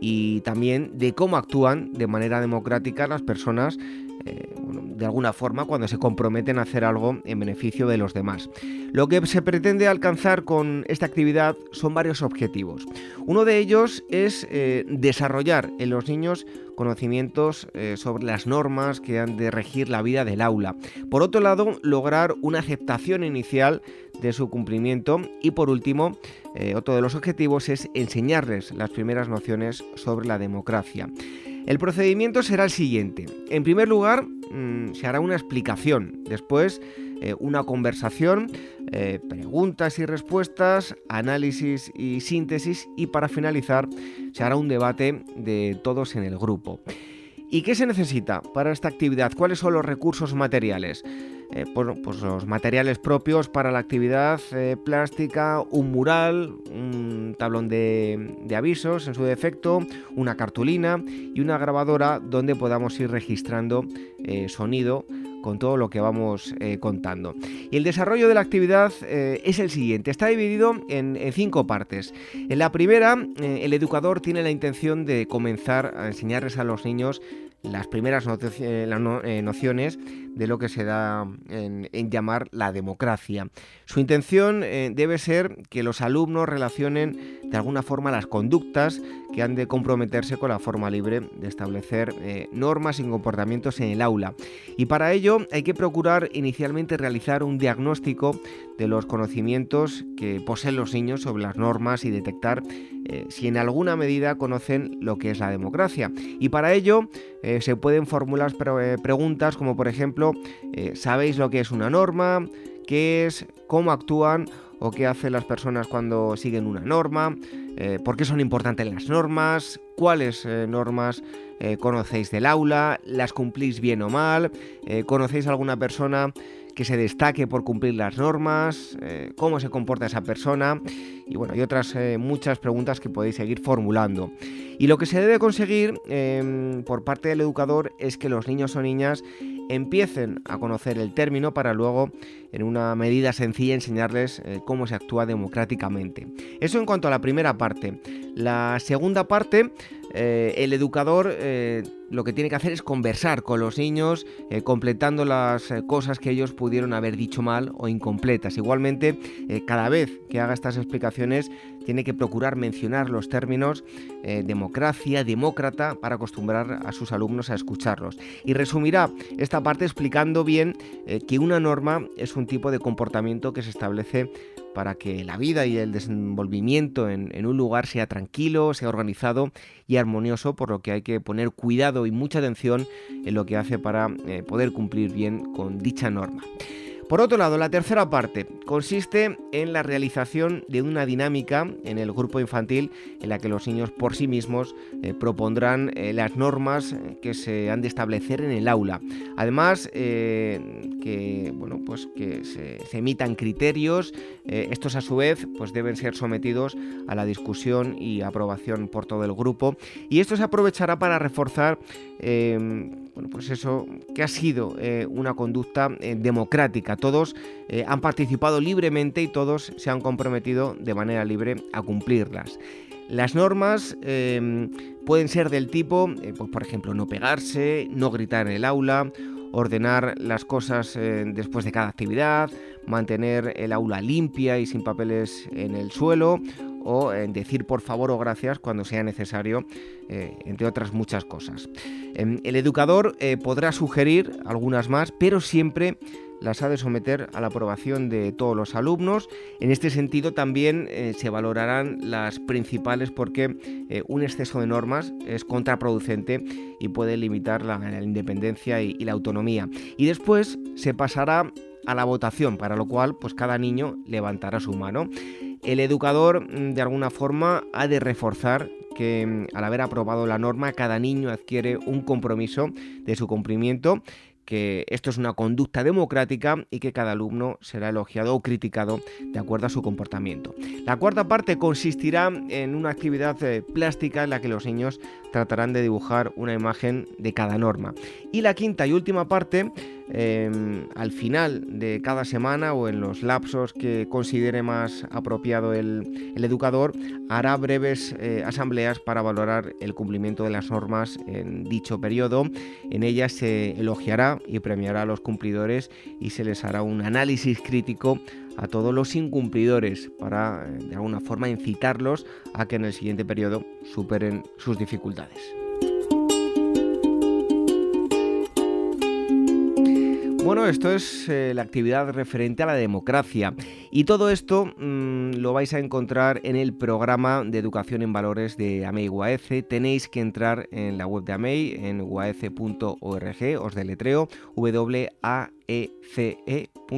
Y también de cómo actúan de manera democrática las personas eh, de alguna forma cuando se comprometen a hacer algo en beneficio de los demás. Lo que se pretende alcanzar con esta actividad son varios objetivos. Uno de ellos es eh, desarrollar en los niños conocimientos eh, sobre las normas que han de regir la vida del aula. Por otro lado, lograr una aceptación inicial de su cumplimiento y por último, otro de los objetivos es enseñarles las primeras nociones sobre la democracia. El procedimiento será el siguiente. En primer lugar, mm, se hará una explicación, después eh, una conversación, eh, preguntas y respuestas, análisis y síntesis y para finalizar se hará un debate de todos en el grupo. ¿Y qué se necesita para esta actividad? ¿Cuáles son los recursos materiales? Eh, pues, los materiales propios para la actividad eh, plástica, un mural, un tablón de, avisos en su defecto, una cartulina y una grabadora donde podamos ir registrando eh, sonido con todo lo que vamos contando. Y el desarrollo de la actividad es el siguiente, está dividido en, cinco partes. En la primera, el educador tiene la intención de comenzar a enseñarles a los niños las primeras nociones de lo que se da en, llamar la democracia. Su intención eh, debe ser que los alumnos relacionen de alguna forma las conductas que han de comprometerse con la forma libre de establecer eh, normas y comportamientos en el aula. Y para ello hay que procurar inicialmente realizar un diagnóstico de los conocimientos que poseen los niños sobre las normas y detectar eh, si en alguna medida conocen lo que es la democracia. Y para ello se pueden formular preguntas como por ejemplo eh, ¿sabéis lo que es una norma? ¿Qué es? ¿Cómo actúan? ¿O qué hacen las personas cuando siguen una norma? Eh, ¿Por qué son importantes las normas? ¿Cuáles eh, normas conocéis del aula? ¿Las cumplís bien o mal? ¿Conocéis alguna persona que se destaque por cumplir las normas, cómo se comporta esa persona y bueno, hay otras eh, muchas preguntas que podéis seguir formulando. Y lo que se debe conseguir em, por parte del educador es que los niños o niñas empiecen a conocer el término para luego, en una medida sencilla, enseñarles eh, cómo se actúa democráticamente. Eso en cuanto a la primera parte. La segunda parte eh, el educador lo que tiene que hacer es conversar con los niños, completando las cosas que ellos pudieron haber dicho mal o incompletas. Igualmente, cada vez que haga estas explicaciones, tiene que procurar mencionar los términos democracia, demócrata, para acostumbrar a sus alumnos a escucharlos. Y resumirá esta parte explicando bien que una norma es un tipo de comportamiento que se establece para que la vida y el desenvolvimiento en, un lugar sea tranquilo, sea organizado y armonioso, por lo que hay que poner cuidado y mucha atención en lo que hace para eh, poder cumplir bien con dicha norma. Por otro lado, la tercera parte consiste en la realización de una dinámica en el grupo infantil en la que los niños por sí mismos eh, propondrán eh, las normas eh, que se han de establecer en el aula. Además, que, bueno, pues que se, emitan criterios, estos a su vez pues deben ser sometidos a la discusión y aprobación por todo el grupo y esto se aprovechará para reforzar bueno, pues eso que ha sido una conducta democrática todos eh, han participado libremente y todos se han comprometido de manera libre a cumplirlas. Las normas em, pueden ser del tipo, eh, pues, por ejemplo, no pegarse, no gritar en el aula, ordenar las cosas eh, después de cada actividad, mantener el aula limpia y sin papeles en el suelo, o decir por favor o gracias cuando sea necesario, entre otras muchas cosas. Em, el educador podrá sugerir algunas más, pero siempre las ha de someter a la aprobación de todos los alumnos. En este sentido también eh, se valorarán las principales porque eh, un exceso de normas es contraproducente y puede limitar la, independencia y, la autonomía. Y después se pasará a la votación, para lo cual pues cada niño levantará su mano. El educador mm, de alguna forma ha de reforzar que mm, al haber aprobado la norma cada niño adquiere un compromiso de su cumplimiento que esto es una conducta democrática y que cada alumno será elogiado o criticado de acuerdo a su comportamiento. La cuarta parte consistirá en una actividad eh, plástica en la que los niños tratarán de dibujar una imagen de cada norma. Y la quinta y última parte Em, al final de cada semana o en los lapsos que considere más apropiado el, educador, hará breves eh, asambleas para valorar el cumplimiento de las normas en dicho periodo. En ellas se elogiará y premiará a los cumplidores y se les hará un análisis crítico a todos los incumplidores para eh, de alguna forma incitarlos a que en el siguiente periodo superen sus dificultades. Bueno, esto es eh, la actividad referente a la democracia y todo esto mm, lo vais a encontrar en el programa de educación en valores de AMEI UAECE. Tenéis que entrar en la web de AMEI en uaece.org, os deletreo w a ece.org,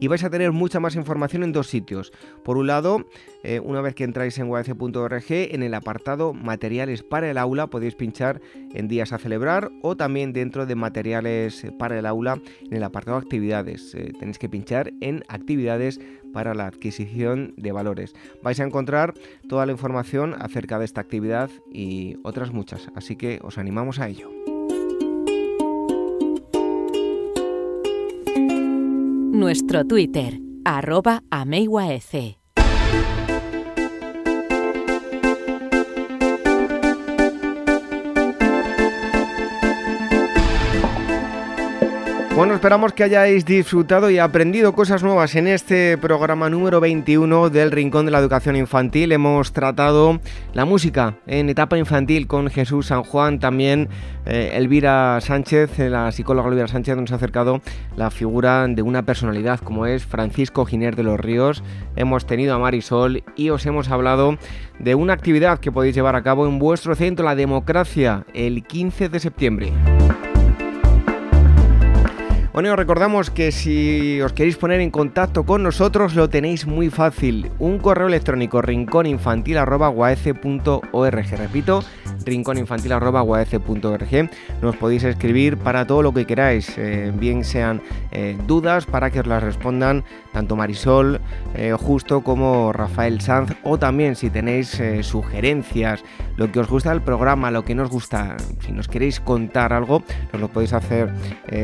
y vais a tener mucha más información en dos sitios. Por un lado, eh, una vez que entráis en uaece.org, en el apartado materiales para el aula podéis pinchar en días a celebrar o también dentro de materiales para el aula en el apartado actividades. Eh, tenéis que pinchar en actividades para la adquisición de valores. Vais a encontrar toda la información acerca de esta actividad y otras muchas, así que os animamos a ello. Nuestro Twitter, arroba ameiwaec. Bueno, esperamos que hayáis disfrutado y aprendido cosas nuevas en este programa número 21 del Rincón de la Educación Infantil. Hemos tratado la música en etapa infantil con Jesús San Juan, también eh, Elvira Sánchez, eh, la psicóloga Elvira Sánchez nos ha acercado la figura de una personalidad como es Francisco Giner de los Ríos. Hemos tenido a Marisol y os hemos hablado de una actividad que podéis llevar a cabo en vuestro centro, la democracia, el 15 de septiembre. Bueno, os recordamos que si os queréis poner en contacto con nosotros lo tenéis muy fácil. Un correo electrónico rincóninfantil.org. Repito, rincóninfantil.org. Nos podéis escribir para todo lo que queráis, eh, bien sean eh, dudas para que os las respondan tanto Marisol eh, Justo como Rafael Sanz o también si tenéis sugerencias, lo que os gusta del programa, lo que nos gusta, si nos queréis contar algo, nos lo podéis hacer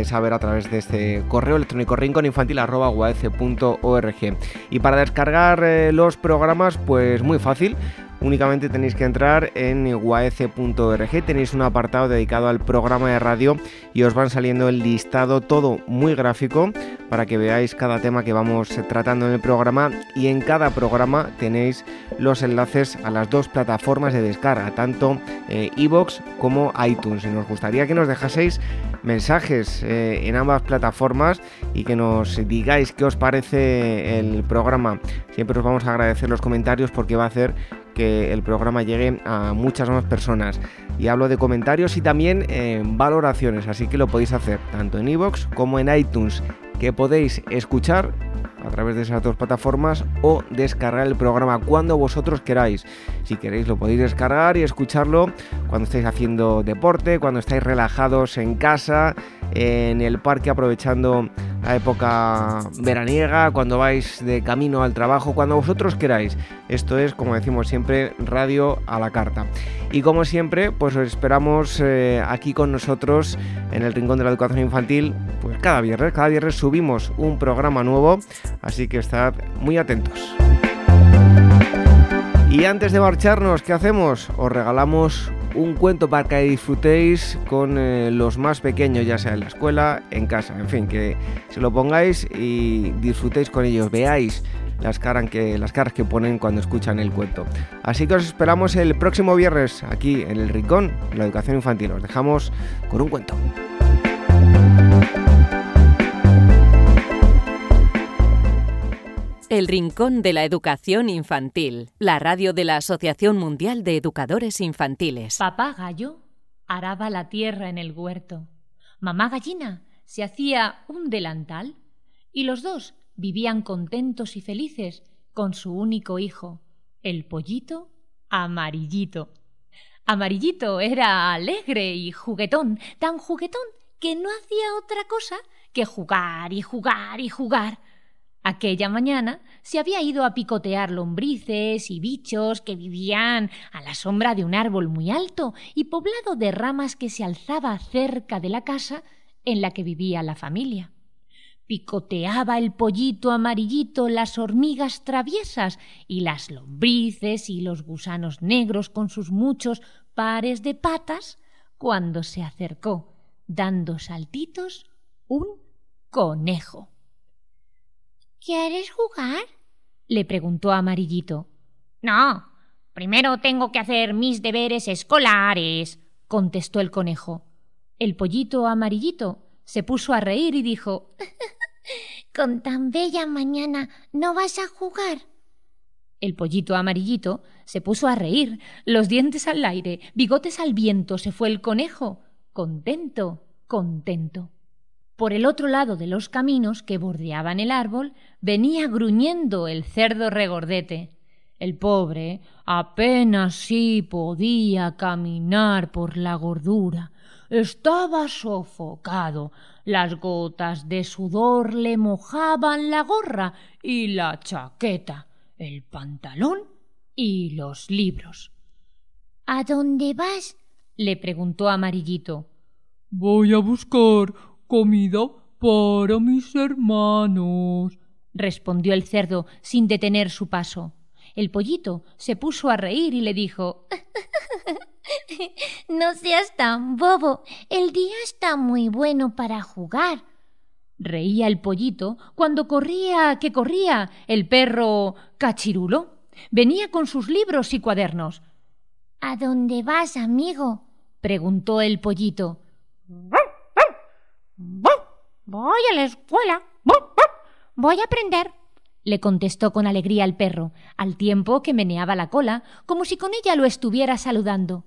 saber a través de este correo electrónico rinconinfantil.org. Y para descargar los programas, pues muy fácil únicamente tenéis que entrar en uac.org, tenéis un apartado dedicado al programa de radio y os van saliendo el listado todo muy gráfico para que veáis cada tema que vamos tratando en el programa y en cada programa tenéis los enlaces a las dos plataformas de descarga, tanto eh, como iTunes. Y nos gustaría que nos dejaseis mensajes eh, en ambas plataformas y que nos digáis qué os parece el programa. Siempre os vamos a agradecer los comentarios porque va a hacer el programa llegue a muchas más personas. Y hablo de comentarios y también en valoraciones, así que lo podéis hacer tanto en iVoox como en iTunes, que podéis escuchar a través de esas dos plataformas o descargar el programa cuando vosotros queráis. Si queréis lo podéis descargar y escucharlo cuando estáis haciendo deporte, cuando estáis relajados en casa, en el parque aprovechando la época veraniega, cuando vais de camino al trabajo, cuando vosotros queráis. Esto es, como decimos siempre, radio a la carta. Y como siempre, pues os esperamos eh, aquí con nosotros en el Rincón de la Educación Infantil, pues cada viernes, cada viernes subimos un programa nuevo, así que estad muy atentos. Y antes de marcharnos, ¿qué hacemos? Os regalamos un cuento para que disfrutéis con eh, los más pequeños, ya sea en la escuela, en casa, en fin, que se lo pongáis y disfrutéis con ellos, veáis las, caras que, las caras que ponen cuando escuchan el cuento. Así que os esperamos el próximo viernes aquí en el Rincón, la educación infantil. Os dejamos con un cuento. El Rincón de la Educación Infantil, la radio de la Asociación Mundial de Educadores Infantiles. Papá gallo araba la tierra en el huerto. Mamá gallina se hacía un delantal y los dos vivían contentos y felices con su único hijo, el pollito amarillito. Amarillito era alegre y juguetón, tan juguetón que no hacía otra cosa que jugar y jugar y jugar Aquella mañana se había ido a picotear lombrices y bichos que vivían a la sombra de un árbol muy alto y poblado de ramas que se alzaba cerca de la casa en la que vivía la familia. Picoteaba el pollito amarillito las hormigas traviesas y las lombrices y los gusanos negros con sus muchos pares de patas cuando se acercó, dando saltitos, un conejo. ¿Quieres jugar? le preguntó Amarillito. No, primero tengo que hacer mis deberes escolares, contestó el conejo. El pollito amarillito se puso a reír y dijo Con tan bella mañana no vas a jugar. El pollito amarillito se puso a reír, los dientes al aire, bigotes al viento, se fue el conejo, contento, contento. Por el otro lado de los caminos que bordeaban el árbol venía gruñendo el cerdo regordete. El pobre apenas sí podía caminar por la gordura. Estaba sofocado. Las gotas de sudor le mojaban la gorra y la chaqueta, el pantalón y los libros. ¿A dónde vas? le preguntó Amarillito. Voy a buscar comida para mis hermanos respondió el cerdo sin detener su paso. El pollito se puso a reír y le dijo No seas tan bobo. El día está muy bueno para jugar. Reía el pollito cuando corría que corría el perro cachirulo. Venía con sus libros y cuadernos. ¿A dónde vas, amigo? preguntó el pollito. Voy a la escuela. Voy a aprender. le contestó con alegría el perro, al tiempo que meneaba la cola, como si con ella lo estuviera saludando.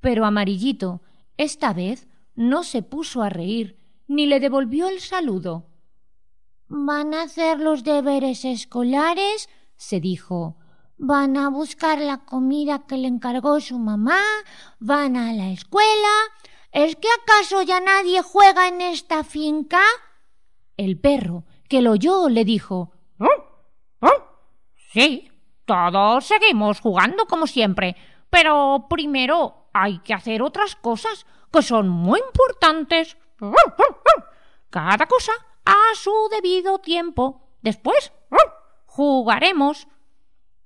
Pero Amarillito, esta vez, no se puso a reír, ni le devolvió el saludo. Van a hacer los deberes escolares, se dijo. Van a buscar la comida que le encargó su mamá, van a la escuela. ¿Es que acaso ya nadie juega en esta finca? El perro, que lo oyó, le dijo Sí, todos seguimos jugando como siempre, pero primero hay que hacer otras cosas que son muy importantes. Cada cosa a su debido tiempo. Después jugaremos.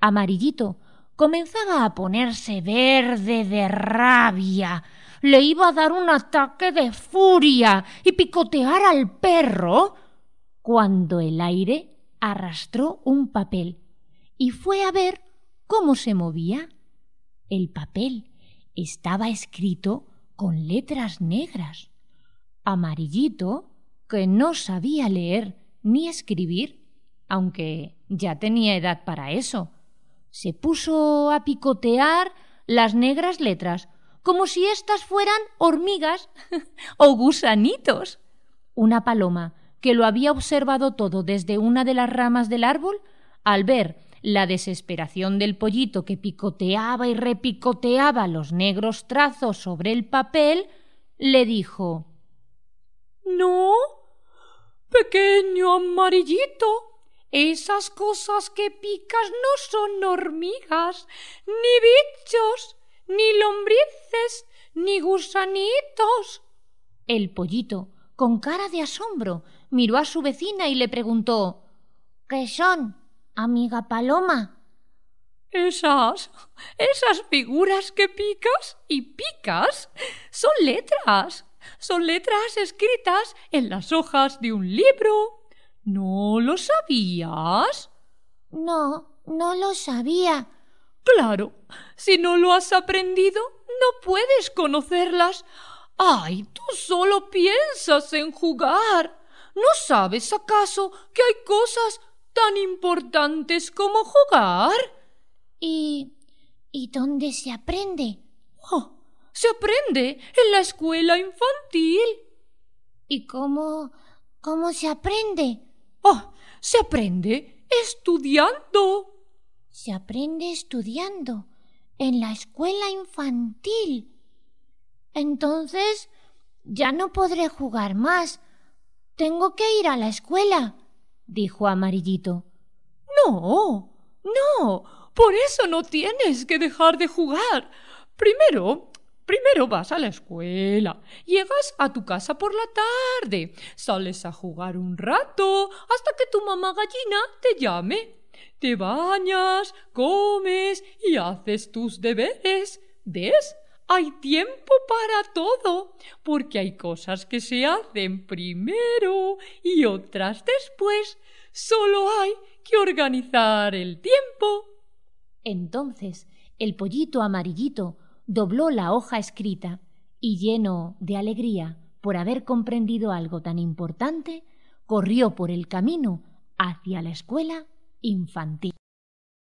Amarillito comenzaba a ponerse verde de rabia. Le iba a dar un ataque de furia y picotear al perro cuando el aire arrastró un papel y fue a ver cómo se movía. El papel estaba escrito con letras negras. Amarillito, que no sabía leer ni escribir, aunque ya tenía edad para eso, se puso a picotear las negras letras como si éstas fueran hormigas o gusanitos. Una paloma, que lo había observado todo desde una de las ramas del árbol, al ver la desesperación del pollito que picoteaba y repicoteaba los negros trazos sobre el papel, le dijo No, pequeño amarillito, esas cosas que picas no son hormigas, ni bichos, ni lombrices, ni gusanitos. El pollito, con cara de asombro, miró a su vecina y le preguntó ¿Qué son? amiga Paloma. Esas, esas figuras que picas y picas son letras, son letras escritas en las hojas de un libro. ¿No lo sabías? No, no lo sabía. Claro, si no lo has aprendido, no puedes conocerlas. ¡Ay, tú solo piensas en jugar! ¿No sabes acaso que hay cosas tan importantes como jugar. ¿Y. ¿Y dónde se aprende? Oh, se aprende en la escuela infantil. ¿Y cómo. cómo se aprende? Oh, se aprende estudiando. Se aprende estudiando en la escuela infantil. Entonces ya no podré jugar más. Tengo que ir a la escuela dijo Amarillito. No, no, por eso no tienes que dejar de jugar. Primero, primero vas a la escuela, llegas a tu casa por la tarde, sales a jugar un rato hasta que tu mamá gallina te llame. Te bañas, comes y haces tus deberes. ¿Ves? Hay tiempo para todo, porque hay cosas que se hacen primero y otras después. Solo hay que organizar el tiempo. Entonces el pollito amarillito dobló la hoja escrita y lleno de alegría por haber comprendido algo tan importante, corrió por el camino hacia la escuela infantil.